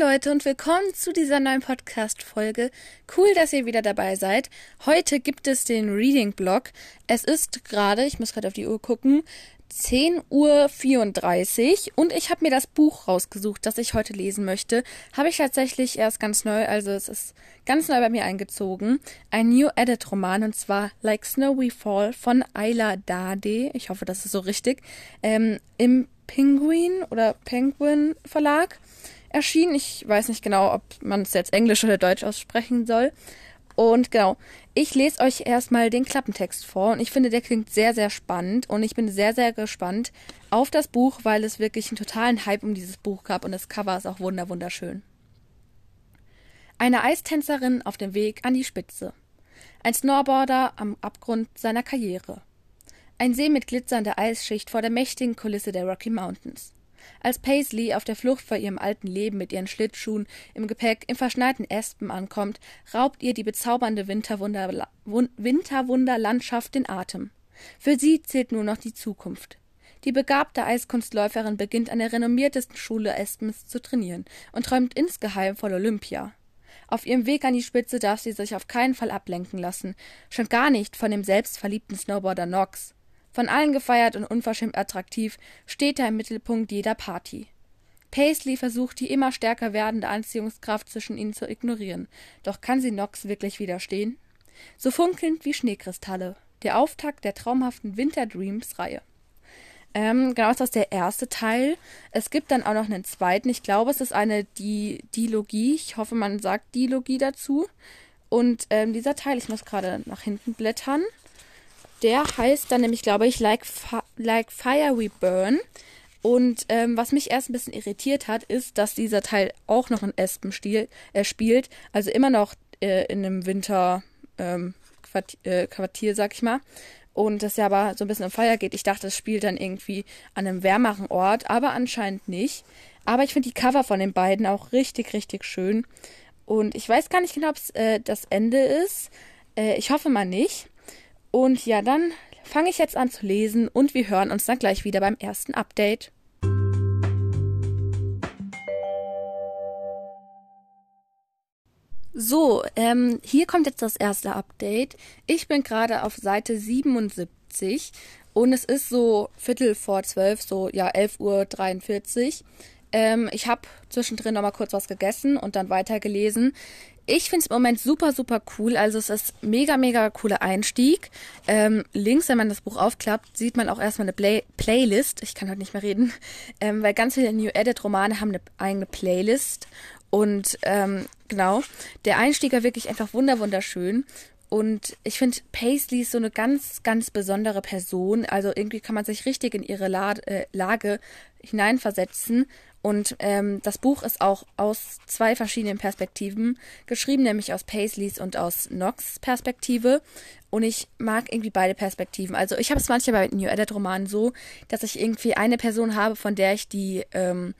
Leute und willkommen zu dieser neuen Podcast-Folge. Cool, dass ihr wieder dabei seid. Heute gibt es den Reading-Blog. Es ist gerade, ich muss gerade auf die Uhr gucken, 10.34 Uhr und ich habe mir das Buch rausgesucht, das ich heute lesen möchte. Habe ich tatsächlich erst ganz neu, also es ist ganz neu bei mir eingezogen. Ein New Edit Roman und zwar Like Snow We Fall von Ayla Dade. Ich hoffe, das ist so richtig. Ähm, Im Penguin oder Penguin Verlag erschienen. Ich weiß nicht genau, ob man es jetzt Englisch oder Deutsch aussprechen soll. Und genau, ich lese euch erstmal den Klappentext vor und ich finde, der klingt sehr, sehr spannend und ich bin sehr, sehr gespannt auf das Buch, weil es wirklich einen totalen Hype um dieses Buch gab und das Cover ist auch wunder, wunderschön. Eine Eistänzerin auf dem Weg an die Spitze. Ein Snowboarder am Abgrund seiner Karriere. Ein See mit glitzernder Eisschicht vor der mächtigen Kulisse der Rocky Mountains. Als Paisley auf der Flucht vor ihrem alten Leben mit ihren Schlittschuhen im Gepäck im verschneiten Aspen ankommt, raubt ihr die bezaubernde Winterwunder Winterwunderlandschaft den Atem. Für sie zählt nur noch die Zukunft. Die begabte Eiskunstläuferin beginnt an der renommiertesten Schule Aspens zu trainieren und träumt insgeheim von Olympia. Auf ihrem Weg an die Spitze darf sie sich auf keinen Fall ablenken lassen, schon gar nicht von dem selbstverliebten Snowboarder Knox. Von allen gefeiert und unverschämt attraktiv, steht er im Mittelpunkt jeder Party. Paisley versucht, die immer stärker werdende Anziehungskraft zwischen ihnen zu ignorieren. Doch kann sie Nox wirklich widerstehen? So funkelnd wie Schneekristalle. Der Auftakt der traumhaften Winter Dreams Reihe. Ähm, genau, ist das der erste Teil. Es gibt dann auch noch einen zweiten. Ich glaube, es ist eine Di Dilogie. Ich hoffe, man sagt Dilogie dazu. Und ähm, dieser Teil, ich muss gerade nach hinten blättern. Der heißt dann nämlich, glaube ich, Like, Fi like Fire We Burn. Und ähm, was mich erst ein bisschen irritiert hat, ist, dass dieser Teil auch noch in Espen äh, spielt. Also immer noch äh, in einem Winter ähm, äh, sag ich mal. Und das ja aber so ein bisschen um Feuer geht. Ich dachte, es spielt dann irgendwie an einem wärmeren Ort, aber anscheinend nicht. Aber ich finde die Cover von den beiden auch richtig, richtig schön. Und ich weiß gar nicht genau, ob es äh, das Ende ist. Äh, ich hoffe mal nicht. Und ja, dann fange ich jetzt an zu lesen und wir hören uns dann gleich wieder beim ersten Update. So, ähm, hier kommt jetzt das erste Update. Ich bin gerade auf Seite 77 und es ist so Viertel vor zwölf, so ja 11.43 Uhr. Ähm, ich habe zwischendrin noch mal kurz was gegessen und dann weitergelesen. Ich finde es im Moment super, super cool. Also es ist mega, mega cooler Einstieg. Ähm, links, wenn man das Buch aufklappt, sieht man auch erstmal eine Play Playlist. Ich kann heute nicht mehr reden, ähm, weil ganz viele New Edit Romane haben eine eigene Playlist. Und ähm, genau, der Einstieg war wirklich einfach wunder, wunderschön. Und ich finde, Paisley ist so eine ganz, ganz besondere Person. Also irgendwie kann man sich richtig in ihre La äh, Lage hineinversetzen. Und ähm, das Buch ist auch aus zwei verschiedenen Perspektiven geschrieben, nämlich aus Paisleys und aus Knox Perspektive. Und ich mag irgendwie beide Perspektiven. Also ich habe es manchmal bei New Edit Romanen so, dass ich irgendwie eine Person habe, von der ich die ähm,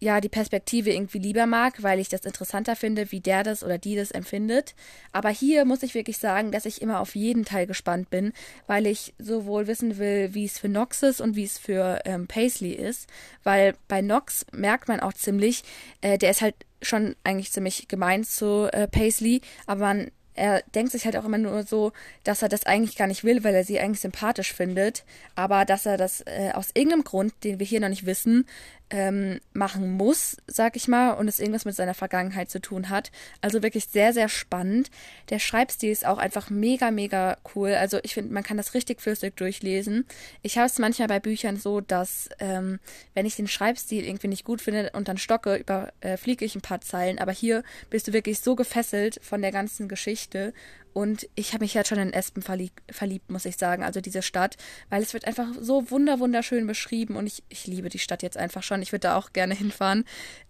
ja die Perspektive irgendwie lieber mag, weil ich das interessanter finde, wie der das oder die das empfindet. Aber hier muss ich wirklich sagen, dass ich immer auf jeden Teil gespannt bin, weil ich sowohl wissen will, wie es für Nox ist und wie es für ähm, Paisley ist. Weil bei Nox merkt man auch ziemlich, äh, der ist halt schon eigentlich ziemlich gemein zu äh, Paisley, aber man er denkt sich halt auch immer nur so, dass er das eigentlich gar nicht will, weil er sie eigentlich sympathisch findet, aber dass er das äh, aus irgendeinem Grund, den wir hier noch nicht wissen, ähm, machen muss, sag ich mal, und es irgendwas mit seiner Vergangenheit zu tun hat. Also wirklich sehr, sehr spannend. Der Schreibstil ist auch einfach mega, mega cool. Also ich finde, man kann das richtig flüssig durchlesen. Ich habe es manchmal bei Büchern so, dass ähm, wenn ich den Schreibstil irgendwie nicht gut finde und dann stocke, überfliege äh, ich ein paar Zeilen. Aber hier bist du wirklich so gefesselt von der ganzen Geschichte und ich habe mich jetzt schon in Espen verliebt, verliebt, muss ich sagen, also diese Stadt, weil es wird einfach so wunder wunderschön beschrieben und ich, ich liebe die Stadt jetzt einfach schon. Ich würde da auch gerne hinfahren.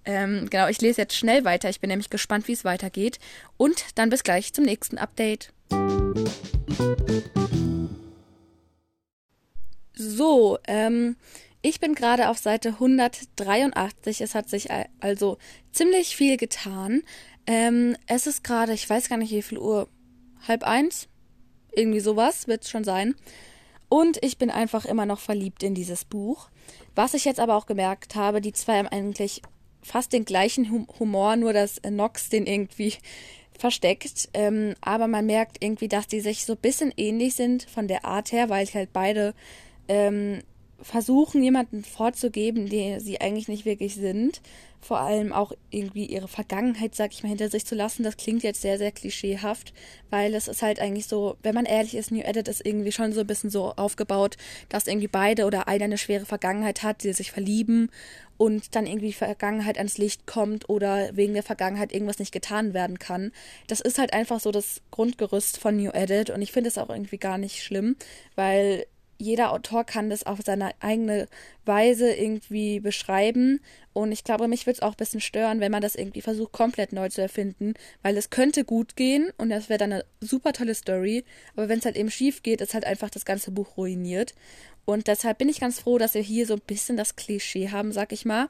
Ähm, genau, ich lese jetzt schnell weiter. Ich bin nämlich gespannt, wie es weitergeht. Und dann bis gleich zum nächsten Update. So, ähm, ich bin gerade auf Seite 183. Es hat sich also ziemlich viel getan. Ähm, es ist gerade, ich weiß gar nicht, wie viel Uhr halb eins. Irgendwie sowas wird es schon sein. Und ich bin einfach immer noch verliebt in dieses Buch. Was ich jetzt aber auch gemerkt habe, die zwei haben eigentlich fast den gleichen Humor, nur dass Nox den irgendwie versteckt. Ähm, aber man merkt irgendwie, dass die sich so ein bisschen ähnlich sind von der Art her, weil halt beide ähm, versuchen, jemanden vorzugeben, der sie eigentlich nicht wirklich sind. Vor allem auch irgendwie ihre Vergangenheit, sag ich mal, hinter sich zu lassen. Das klingt jetzt sehr, sehr klischeehaft, weil es ist halt eigentlich so, wenn man ehrlich ist, New Edit ist irgendwie schon so ein bisschen so aufgebaut, dass irgendwie beide oder einer eine schwere Vergangenheit hat, die sich verlieben und dann irgendwie Vergangenheit ans Licht kommt oder wegen der Vergangenheit irgendwas nicht getan werden kann. Das ist halt einfach so das Grundgerüst von New Edit und ich finde es auch irgendwie gar nicht schlimm, weil jeder Autor kann das auf seine eigene Weise irgendwie beschreiben. Und ich glaube, mich würde es auch ein bisschen stören, wenn man das irgendwie versucht, komplett neu zu erfinden, weil es könnte gut gehen und das wäre dann eine super tolle Story. Aber wenn es halt eben schief geht, ist halt einfach das ganze Buch ruiniert. Und deshalb bin ich ganz froh, dass wir hier so ein bisschen das Klischee haben, sag ich mal.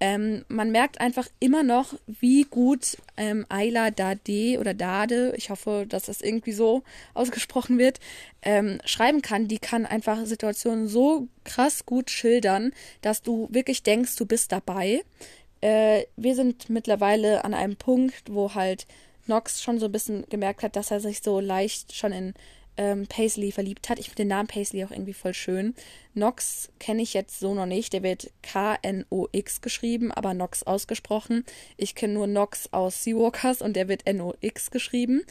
Ähm, man merkt einfach immer noch, wie gut ähm, Ayla Dade oder Dade, ich hoffe, dass das irgendwie so ausgesprochen wird, ähm, schreiben kann. Die kann einfach Situationen so krass gut schildern, dass du wirklich denkst, du bist dabei. Äh, wir sind mittlerweile an einem Punkt, wo halt Nox schon so ein bisschen gemerkt hat, dass er sich so leicht schon in ähm, Paisley verliebt hat. Ich finde den Namen Paisley auch irgendwie voll schön. Nox kenne ich jetzt so noch nicht. Der wird K-N-O-X geschrieben, aber Nox ausgesprochen. Ich kenne nur Nox aus Seawalkers und der wird N-O-X geschrieben.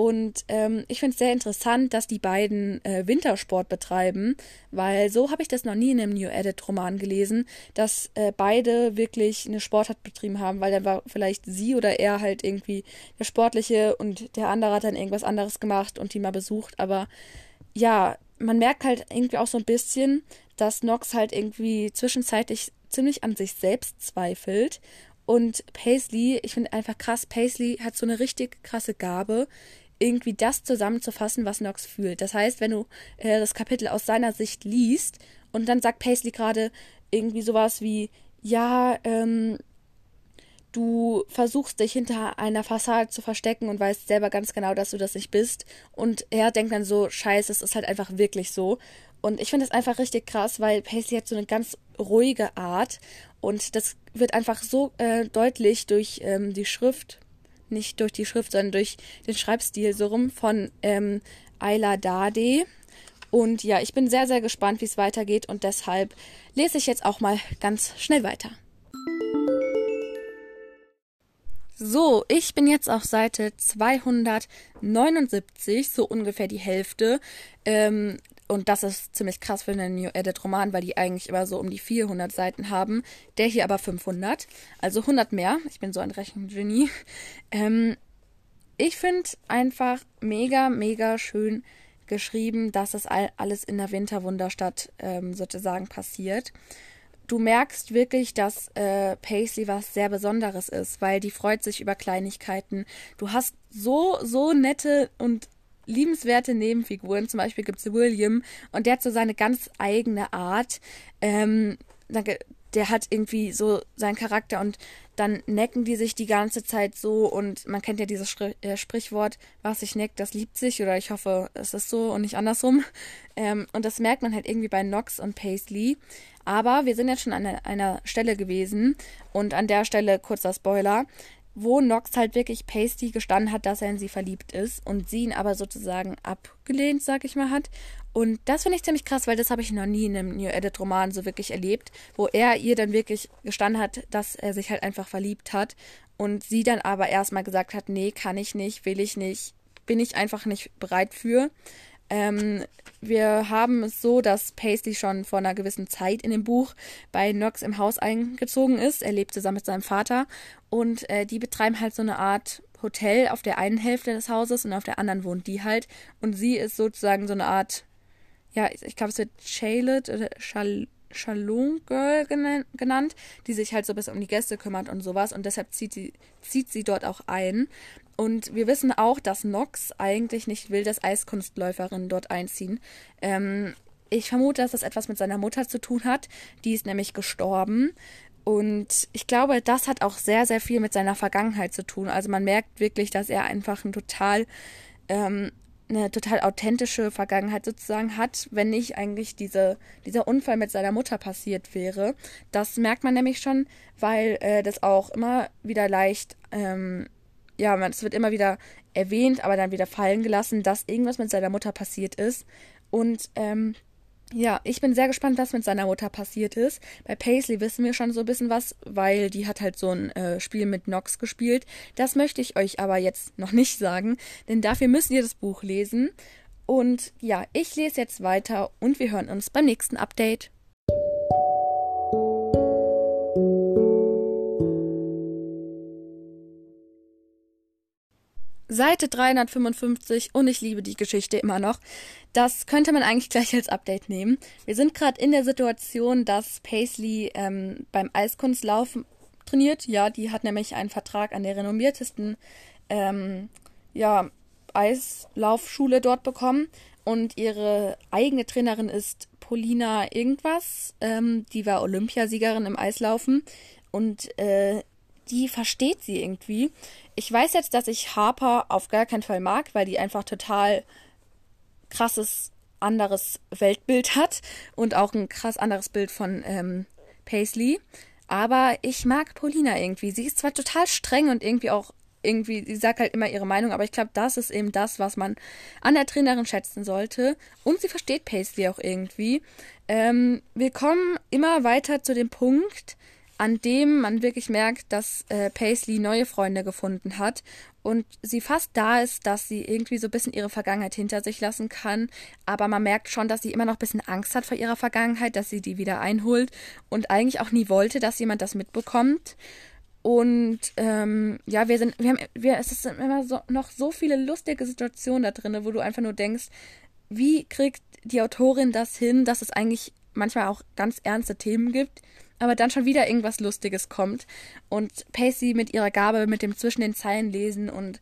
Und ähm, ich finde es sehr interessant, dass die beiden äh, Wintersport betreiben, weil so habe ich das noch nie in einem New Edit-Roman gelesen, dass äh, beide wirklich eine Sportart betrieben haben, weil dann war vielleicht sie oder er halt irgendwie der Sportliche und der andere hat dann irgendwas anderes gemacht und die mal besucht. Aber ja, man merkt halt irgendwie auch so ein bisschen, dass Nox halt irgendwie zwischenzeitlich ziemlich an sich selbst zweifelt und Paisley, ich finde einfach krass, Paisley hat so eine richtig krasse Gabe, irgendwie das zusammenzufassen, was Nox fühlt. Das heißt, wenn du äh, das Kapitel aus seiner Sicht liest und dann sagt Paisley gerade irgendwie sowas wie, ja, ähm, du versuchst dich hinter einer Fassade zu verstecken und weißt selber ganz genau, dass du das nicht bist. Und er denkt dann so, scheiße, es ist halt einfach wirklich so. Und ich finde das einfach richtig krass, weil Paisley hat so eine ganz ruhige Art und das wird einfach so äh, deutlich durch ähm, die Schrift nicht durch die Schrift, sondern durch den Schreibstil so rum von ähm, Ayla Dade. Und ja, ich bin sehr, sehr gespannt, wie es weitergeht und deshalb lese ich jetzt auch mal ganz schnell weiter. So, ich bin jetzt auf Seite 279, so ungefähr die Hälfte. Ähm, und das ist ziemlich krass für einen New Edit Roman, weil die eigentlich immer so um die 400 Seiten haben. Der hier aber 500, also 100 mehr. Ich bin so ein Rechengenie. Ähm, ich finde einfach mega, mega schön geschrieben, dass das alles in der Winterwunderstadt ähm, sozusagen passiert. Du merkst wirklich, dass äh, Paisley was sehr Besonderes ist, weil die freut sich über Kleinigkeiten. Du hast so, so nette und liebenswerte Nebenfiguren. Zum Beispiel gibt es William und der hat so seine ganz eigene Art. Ähm, der hat irgendwie so seinen Charakter und dann necken die sich die ganze Zeit so und man kennt ja dieses Spr äh, Sprichwort, was sich neckt, das liebt sich oder ich hoffe, es ist so und nicht andersrum. Ähm, und das merkt man halt irgendwie bei Nox und Paisley. Aber wir sind jetzt schon an einer Stelle gewesen und an der Stelle kurzer Spoiler wo Nox halt wirklich Pasty gestanden hat, dass er in sie verliebt ist und sie ihn aber sozusagen abgelehnt, sag ich mal, hat. Und das finde ich ziemlich krass, weil das habe ich noch nie in einem New Edit Roman so wirklich erlebt, wo er ihr dann wirklich gestanden hat, dass er sich halt einfach verliebt hat und sie dann aber erstmal gesagt hat, nee, kann ich nicht, will ich nicht, bin ich einfach nicht bereit für. Ähm, wir haben es so, dass Paisley schon vor einer gewissen Zeit in dem Buch bei Knox im Haus eingezogen ist. Er lebt zusammen mit seinem Vater und äh, die betreiben halt so eine Art Hotel auf der einen Hälfte des Hauses und auf der anderen wohnt die halt. Und sie ist sozusagen so eine Art, ja, ich glaube, es wird Charlotte oder Charlotte. Shalom Girl genannt, die sich halt so ein bisschen um die Gäste kümmert und sowas und deshalb zieht sie, zieht sie dort auch ein. Und wir wissen auch, dass Nox eigentlich nicht will, dass Eiskunstläuferinnen dort einziehen. Ähm, ich vermute, dass das etwas mit seiner Mutter zu tun hat. Die ist nämlich gestorben. Und ich glaube, das hat auch sehr, sehr viel mit seiner Vergangenheit zu tun. Also man merkt wirklich, dass er einfach ein total ähm, eine total authentische Vergangenheit sozusagen hat, wenn nicht eigentlich diese, dieser Unfall mit seiner Mutter passiert wäre. Das merkt man nämlich schon, weil äh, das auch immer wieder leicht, ähm, ja, es wird immer wieder erwähnt, aber dann wieder fallen gelassen, dass irgendwas mit seiner Mutter passiert ist. Und ähm, ja, ich bin sehr gespannt, was mit seiner Mutter passiert ist. Bei Paisley wissen wir schon so ein bisschen was, weil die hat halt so ein äh, Spiel mit Nox gespielt. Das möchte ich euch aber jetzt noch nicht sagen, denn dafür müsst ihr das Buch lesen. Und ja, ich lese jetzt weiter und wir hören uns beim nächsten Update. Seite 355 und ich liebe die Geschichte immer noch. Das könnte man eigentlich gleich als Update nehmen. Wir sind gerade in der Situation, dass Paisley ähm, beim Eiskunstlaufen trainiert. Ja, die hat nämlich einen Vertrag an der renommiertesten ähm, ja, Eislaufschule dort bekommen. Und ihre eigene Trainerin ist Polina irgendwas. Ähm, die war Olympiasiegerin im Eislaufen. Und äh, die versteht sie irgendwie. Ich weiß jetzt, dass ich Harper auf gar keinen Fall mag, weil die einfach total krasses anderes Weltbild hat und auch ein krass anderes Bild von ähm, Paisley. Aber ich mag Paulina irgendwie. Sie ist zwar total streng und irgendwie auch irgendwie, sie sagt halt immer ihre Meinung, aber ich glaube, das ist eben das, was man an der Trainerin schätzen sollte. Und sie versteht Paisley auch irgendwie. Ähm, wir kommen immer weiter zu dem Punkt, an dem man wirklich merkt, dass äh, Paisley neue Freunde gefunden hat und sie fast da ist, dass sie irgendwie so ein bisschen ihre Vergangenheit hinter sich lassen kann. Aber man merkt schon, dass sie immer noch ein bisschen Angst hat vor ihrer Vergangenheit, dass sie die wieder einholt und eigentlich auch nie wollte, dass jemand das mitbekommt. Und ähm, ja, wir sind, wir haben, wir, es ist immer so, noch so viele lustige Situationen da drin, wo du einfach nur denkst, wie kriegt die Autorin das hin, dass es eigentlich manchmal auch ganz ernste Themen gibt, aber dann schon wieder irgendwas Lustiges kommt und Pacey mit ihrer Gabe mit dem zwischen den Zeilen lesen und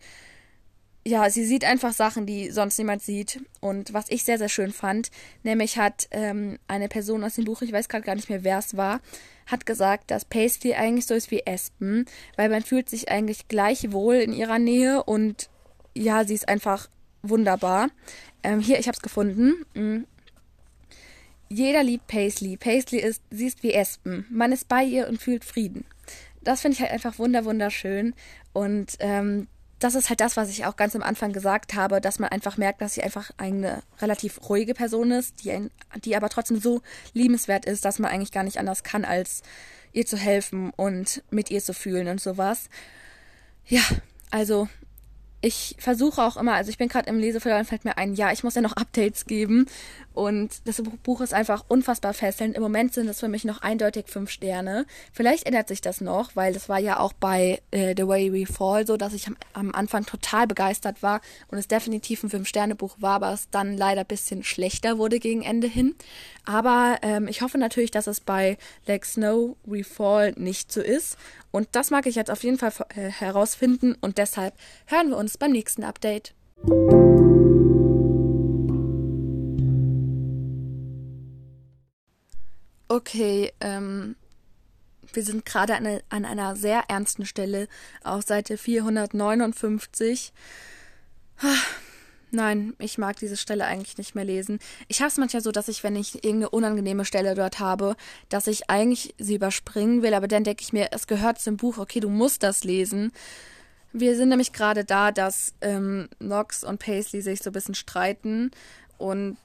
ja, sie sieht einfach Sachen, die sonst niemand sieht. Und was ich sehr, sehr schön fand, nämlich hat ähm, eine Person aus dem Buch, ich weiß gerade gar nicht mehr, wer es war, hat gesagt, dass Paisley eigentlich so ist wie Espen, weil man fühlt sich eigentlich gleich wohl in ihrer Nähe und ja, sie ist einfach wunderbar. Ähm, hier, ich habe es gefunden. Jeder liebt Paisley. Paisley ist, sie ist wie Espen. Man ist bei ihr und fühlt Frieden. Das finde ich halt einfach wunder wunderschön. Und ähm, das ist halt das, was ich auch ganz am Anfang gesagt habe, dass man einfach merkt, dass sie einfach eine relativ ruhige Person ist, die, ein, die aber trotzdem so liebenswert ist, dass man eigentlich gar nicht anders kann, als ihr zu helfen und mit ihr zu fühlen und sowas. Ja, also ich versuche auch immer, also ich bin gerade im Leseverlauf, fällt mir ein, ja, ich muss ja noch Updates geben. Und das Buch ist einfach unfassbar fesselnd. Im Moment sind es für mich noch eindeutig fünf Sterne. Vielleicht ändert sich das noch, weil das war ja auch bei äh, The Way We Fall so, dass ich am, am Anfang total begeistert war und es definitiv ein Fünf-Sterne-Buch war, aber es dann leider ein bisschen schlechter wurde gegen Ende hin. Aber ähm, ich hoffe natürlich, dass es bei Like Snow We Fall nicht so ist. Und das mag ich jetzt auf jeden Fall äh, herausfinden und deshalb hören wir uns beim nächsten Update. Okay, ähm, wir sind gerade an, an, einer sehr ernsten Stelle auf Seite 459. Nein, ich mag diese Stelle eigentlich nicht mehr lesen. Ich habe es manchmal so, dass ich, wenn ich irgendeine unangenehme Stelle dort habe, dass ich eigentlich sie überspringen will, aber dann denke ich mir, es gehört zum Buch, okay, du musst das lesen. Wir sind nämlich gerade da, dass ähm, Knox und Paisley sich so ein bisschen streiten und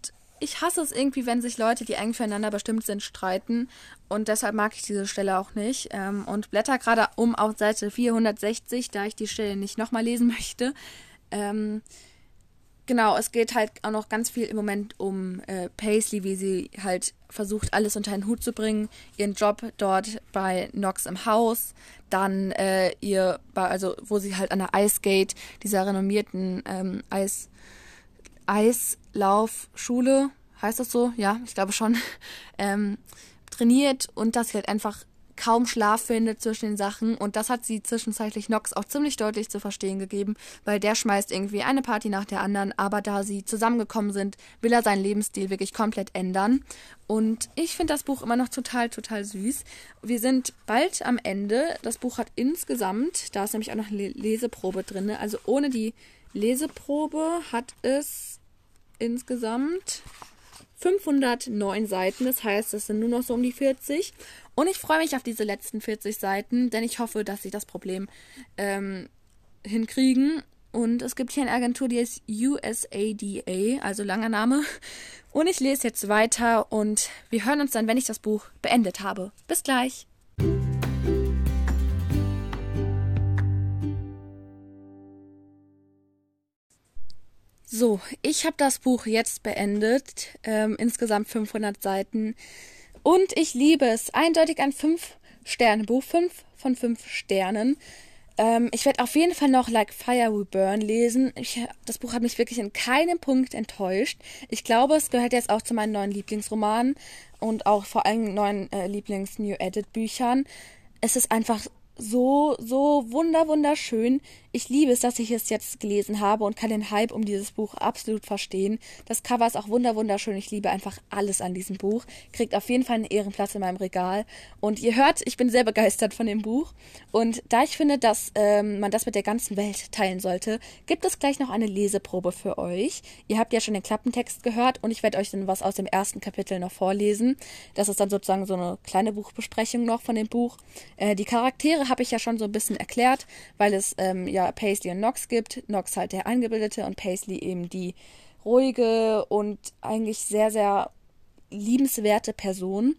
ich hasse es irgendwie, wenn sich Leute, die eng füreinander bestimmt sind, streiten. Und deshalb mag ich diese Stelle auch nicht. Ähm, und blätter gerade um auf Seite 460, da ich die Stelle nicht nochmal lesen möchte. Ähm, genau, es geht halt auch noch ganz viel im Moment um äh, Paisley, wie sie halt versucht, alles unter einen Hut zu bringen. Ihren Job dort bei Knox im Haus, dann äh, ihr, also wo sie halt an der Ice Gate, dieser renommierten ähm, Eis Eislaufschule, heißt das so? Ja, ich glaube schon, ähm, trainiert und dass sie halt einfach kaum Schlaf findet zwischen den Sachen und das hat sie zwischenzeitlich Nox auch ziemlich deutlich zu verstehen gegeben, weil der schmeißt irgendwie eine Party nach der anderen, aber da sie zusammengekommen sind, will er seinen Lebensstil wirklich komplett ändern und ich finde das Buch immer noch total, total süß. Wir sind bald am Ende. Das Buch hat insgesamt, da ist nämlich auch noch eine Leseprobe drin, also ohne die Leseprobe hat es insgesamt 509 Seiten. Das heißt, es sind nur noch so um die 40. Und ich freue mich auf diese letzten 40 Seiten, denn ich hoffe, dass sie das Problem ähm, hinkriegen. Und es gibt hier eine Agentur, die ist USADA, also langer Name. Und ich lese jetzt weiter und wir hören uns dann, wenn ich das Buch beendet habe. Bis gleich. So, ich habe das Buch jetzt beendet, ähm, insgesamt 500 Seiten. Und ich liebe es. Eindeutig ein 5-Sterne-Buch, 5 von 5 Sternen. Ähm, ich werde auf jeden Fall noch Like Fire We Burn lesen. Ich, das Buch hat mich wirklich in keinem Punkt enttäuscht. Ich glaube, es gehört jetzt auch zu meinen neuen Lieblingsromanen und auch vor allem neuen äh, Lieblings-New Edit-Büchern. Es ist einfach so, so wunder, wunderschön. Ich liebe es, dass ich es jetzt gelesen habe und kann den Hype um dieses Buch absolut verstehen. Das Cover ist auch wunder, wunderschön. Ich liebe einfach alles an diesem Buch. Kriegt auf jeden Fall einen Ehrenplatz in meinem Regal. Und ihr hört, ich bin sehr begeistert von dem Buch. Und da ich finde, dass ähm, man das mit der ganzen Welt teilen sollte, gibt es gleich noch eine Leseprobe für euch. Ihr habt ja schon den Klappentext gehört und ich werde euch dann was aus dem ersten Kapitel noch vorlesen. Das ist dann sozusagen so eine kleine Buchbesprechung noch von dem Buch. Äh, die Charaktere habe ich ja schon so ein bisschen erklärt, weil es ähm, ja Paisley und Knox gibt. Knox halt der Eingebildete und Paisley eben die ruhige und eigentlich sehr, sehr liebenswerte Person.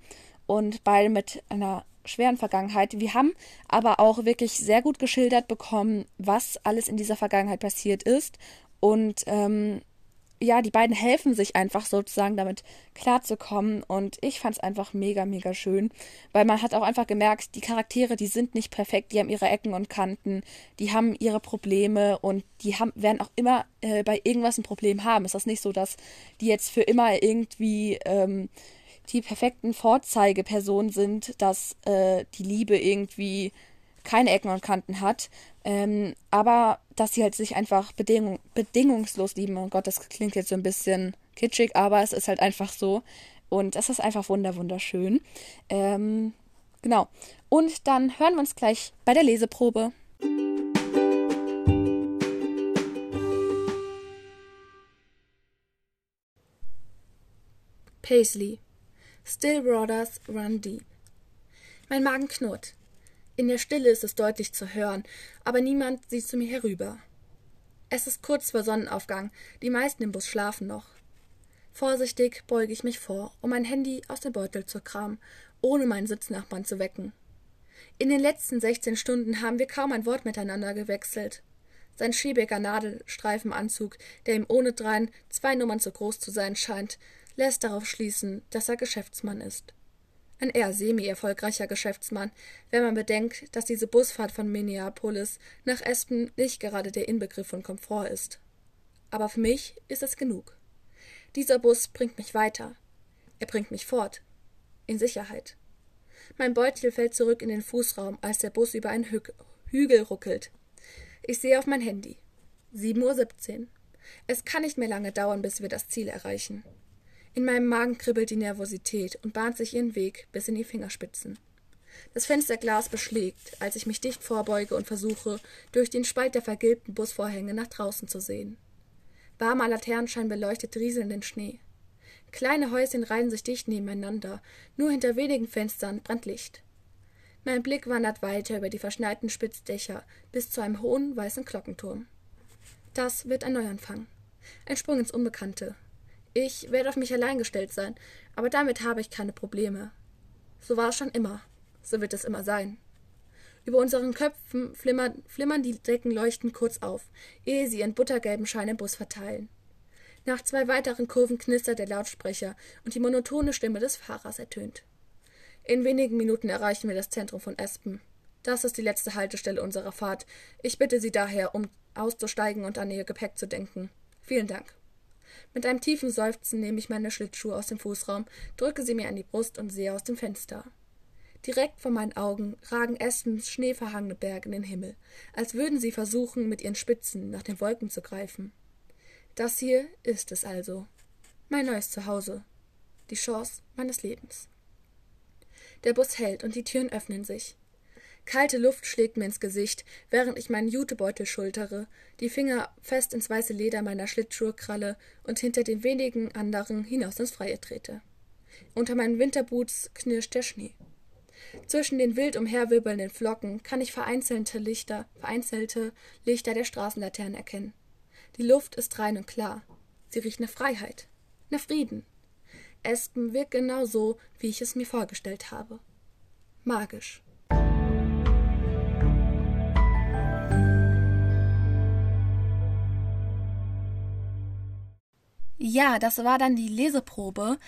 Und beide mit einer schweren Vergangenheit. Wir haben aber auch wirklich sehr gut geschildert bekommen, was alles in dieser Vergangenheit passiert ist. Und ähm, ja, die beiden helfen sich einfach sozusagen damit klarzukommen und ich fand es einfach mega, mega schön, weil man hat auch einfach gemerkt, die Charaktere, die sind nicht perfekt, die haben ihre Ecken und Kanten, die haben ihre Probleme und die haben, werden auch immer äh, bei irgendwas ein Problem haben. Ist das nicht so, dass die jetzt für immer irgendwie ähm, die perfekten Vorzeigepersonen sind, dass äh, die Liebe irgendwie keine Ecken und Kanten hat, ähm, aber dass sie halt sich einfach bedingung bedingungslos lieben. Oh Gott, das klingt jetzt so ein bisschen kitschig, aber es ist halt einfach so. Und es ist einfach wunder wunderschön. Ähm, genau. Und dann hören wir uns gleich bei der Leseprobe. Paisley. Still Waters Run Deep. Mein Magen knurrt. In der Stille ist es deutlich zu hören, aber niemand sieht zu mir herüber. Es ist kurz vor Sonnenaufgang, die meisten im Bus schlafen noch. Vorsichtig beuge ich mich vor, um mein Handy aus dem Beutel zu kramen, ohne meinen Sitznachbarn zu wecken. In den letzten sechzehn Stunden haben wir kaum ein Wort miteinander gewechselt. Sein schäbiger Nadelstreifenanzug, der ihm ohne drein zwei Nummern zu groß zu sein scheint, lässt darauf schließen, dass er Geschäftsmann ist. Ein eher semi-erfolgreicher Geschäftsmann, wenn man bedenkt, dass diese Busfahrt von Minneapolis nach Aspen nicht gerade der Inbegriff von Komfort ist. Aber für mich ist es genug. Dieser Bus bringt mich weiter. Er bringt mich fort. In Sicherheit. Mein Beutel fällt zurück in den Fußraum, als der Bus über einen Hü Hügel ruckelt. Ich sehe auf mein Handy. 7.17 Uhr. Es kann nicht mehr lange dauern, bis wir das Ziel erreichen. In meinem Magen kribbelt die Nervosität und bahnt sich ihren Weg bis in die Fingerspitzen. Das Fensterglas beschlägt, als ich mich dicht vorbeuge und versuche, durch den Spalt der vergilbten Busvorhänge nach draußen zu sehen. Warmer Laternenschein beleuchtet rieselnden Schnee. Kleine Häuschen reihen sich dicht nebeneinander, nur hinter wenigen Fenstern brennt Licht. Mein Blick wandert weiter über die verschneiten Spitzdächer bis zu einem hohen weißen Glockenturm. Das wird ein Neuanfang. Ein Sprung ins Unbekannte, ich werde auf mich allein gestellt sein, aber damit habe ich keine Probleme. So war es schon immer. So wird es immer sein. Über unseren Köpfen flimmern, flimmern die Deckenleuchten kurz auf, ehe sie ihren buttergelben Schein im Bus verteilen. Nach zwei weiteren Kurven knistert der Lautsprecher und die monotone Stimme des Fahrers ertönt. In wenigen Minuten erreichen wir das Zentrum von Espen. Das ist die letzte Haltestelle unserer Fahrt. Ich bitte Sie daher, um auszusteigen und an Ihr Gepäck zu denken. Vielen Dank. Mit einem tiefen Seufzen nehme ich meine Schlittschuhe aus dem Fußraum, drücke sie mir an die Brust und sehe aus dem Fenster. Direkt vor meinen Augen ragen Espens schneeverhangene Berge in den Himmel, als würden sie versuchen, mit ihren Spitzen nach den Wolken zu greifen. Das hier ist es also. Mein neues Zuhause. Die Chance meines Lebens. Der Bus hält und die Türen öffnen sich. Kalte Luft schlägt mir ins Gesicht, während ich meinen Jutebeutel schultere, die Finger fest ins weiße Leder meiner Schlittschuhe kralle und hinter den wenigen anderen hinaus ins Freie trete. Unter meinen Winterboots knirscht der Schnee. Zwischen den wild umherwirbelnden Flocken kann ich vereinzelte Lichter, vereinzelte Lichter der Straßenlaternen erkennen. Die Luft ist rein und klar. Sie riecht nach Freiheit, nach Frieden. Espen wirkt genau so, wie ich es mir vorgestellt habe. Magisch. Ja, das war dann die Leseprobe.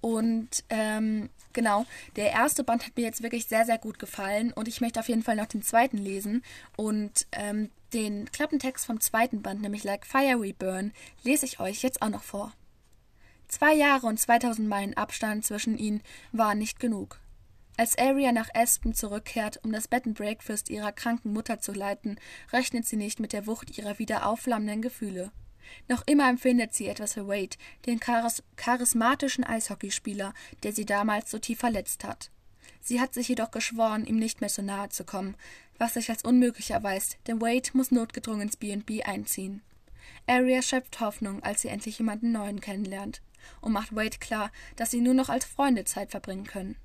Und ähm, genau, der erste Band hat mir jetzt wirklich sehr, sehr gut gefallen. Und ich möchte auf jeden Fall noch den zweiten lesen. Und ähm, den Klappentext vom zweiten Band, nämlich Like Fire We Burn, lese ich euch jetzt auch noch vor. Zwei Jahre und 2000 Meilen Abstand zwischen ihnen waren nicht genug. Als Aria nach Aspen zurückkehrt, um das Bed and Breakfast ihrer kranken Mutter zu leiten, rechnet sie nicht mit der Wucht ihrer wieder aufflammenden Gefühle. Noch immer empfindet sie etwas für Wade, den charis charismatischen Eishockeyspieler, der sie damals so tief verletzt hat. Sie hat sich jedoch geschworen, ihm nicht mehr so nahe zu kommen, was sich als unmöglich erweist, denn Wade muss notgedrungen ins B&B einziehen. Aria schöpft Hoffnung, als sie endlich jemanden Neuen kennenlernt und macht Wade klar, dass sie nur noch als Freunde Zeit verbringen können.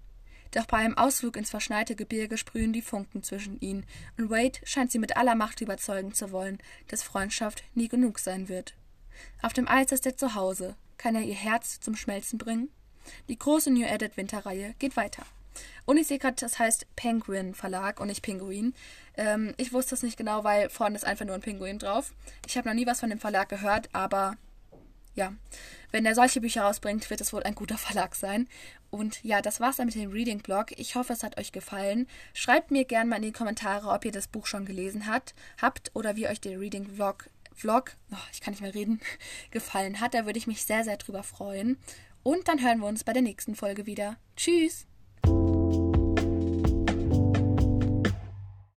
Doch bei einem Ausflug ins verschneite Gebirge sprühen die Funken zwischen ihnen, und Wade scheint sie mit aller Macht überzeugen zu wollen, dass Freundschaft nie genug sein wird. Auf dem Eis ist er zu Hause. Kann er ihr Herz zum Schmelzen bringen? Die große New Edit Winterreihe geht weiter. Und ich sehe gerade, das heißt Penguin Verlag und nicht Pinguin. Ähm, ich wusste es nicht genau, weil vorne ist einfach nur ein Pinguin drauf. Ich habe noch nie was von dem Verlag gehört, aber ja, wenn er solche Bücher rausbringt, wird es wohl ein guter Verlag sein. Und ja, das war's dann mit dem Reading Blog. Ich hoffe, es hat euch gefallen. Schreibt mir gerne mal in die Kommentare, ob ihr das Buch schon gelesen habt, habt oder wie euch der Reading Vlog, Vlog, oh, ich kann nicht mehr reden, gefallen hat. Da würde ich mich sehr, sehr drüber freuen. Und dann hören wir uns bei der nächsten Folge wieder. Tschüss!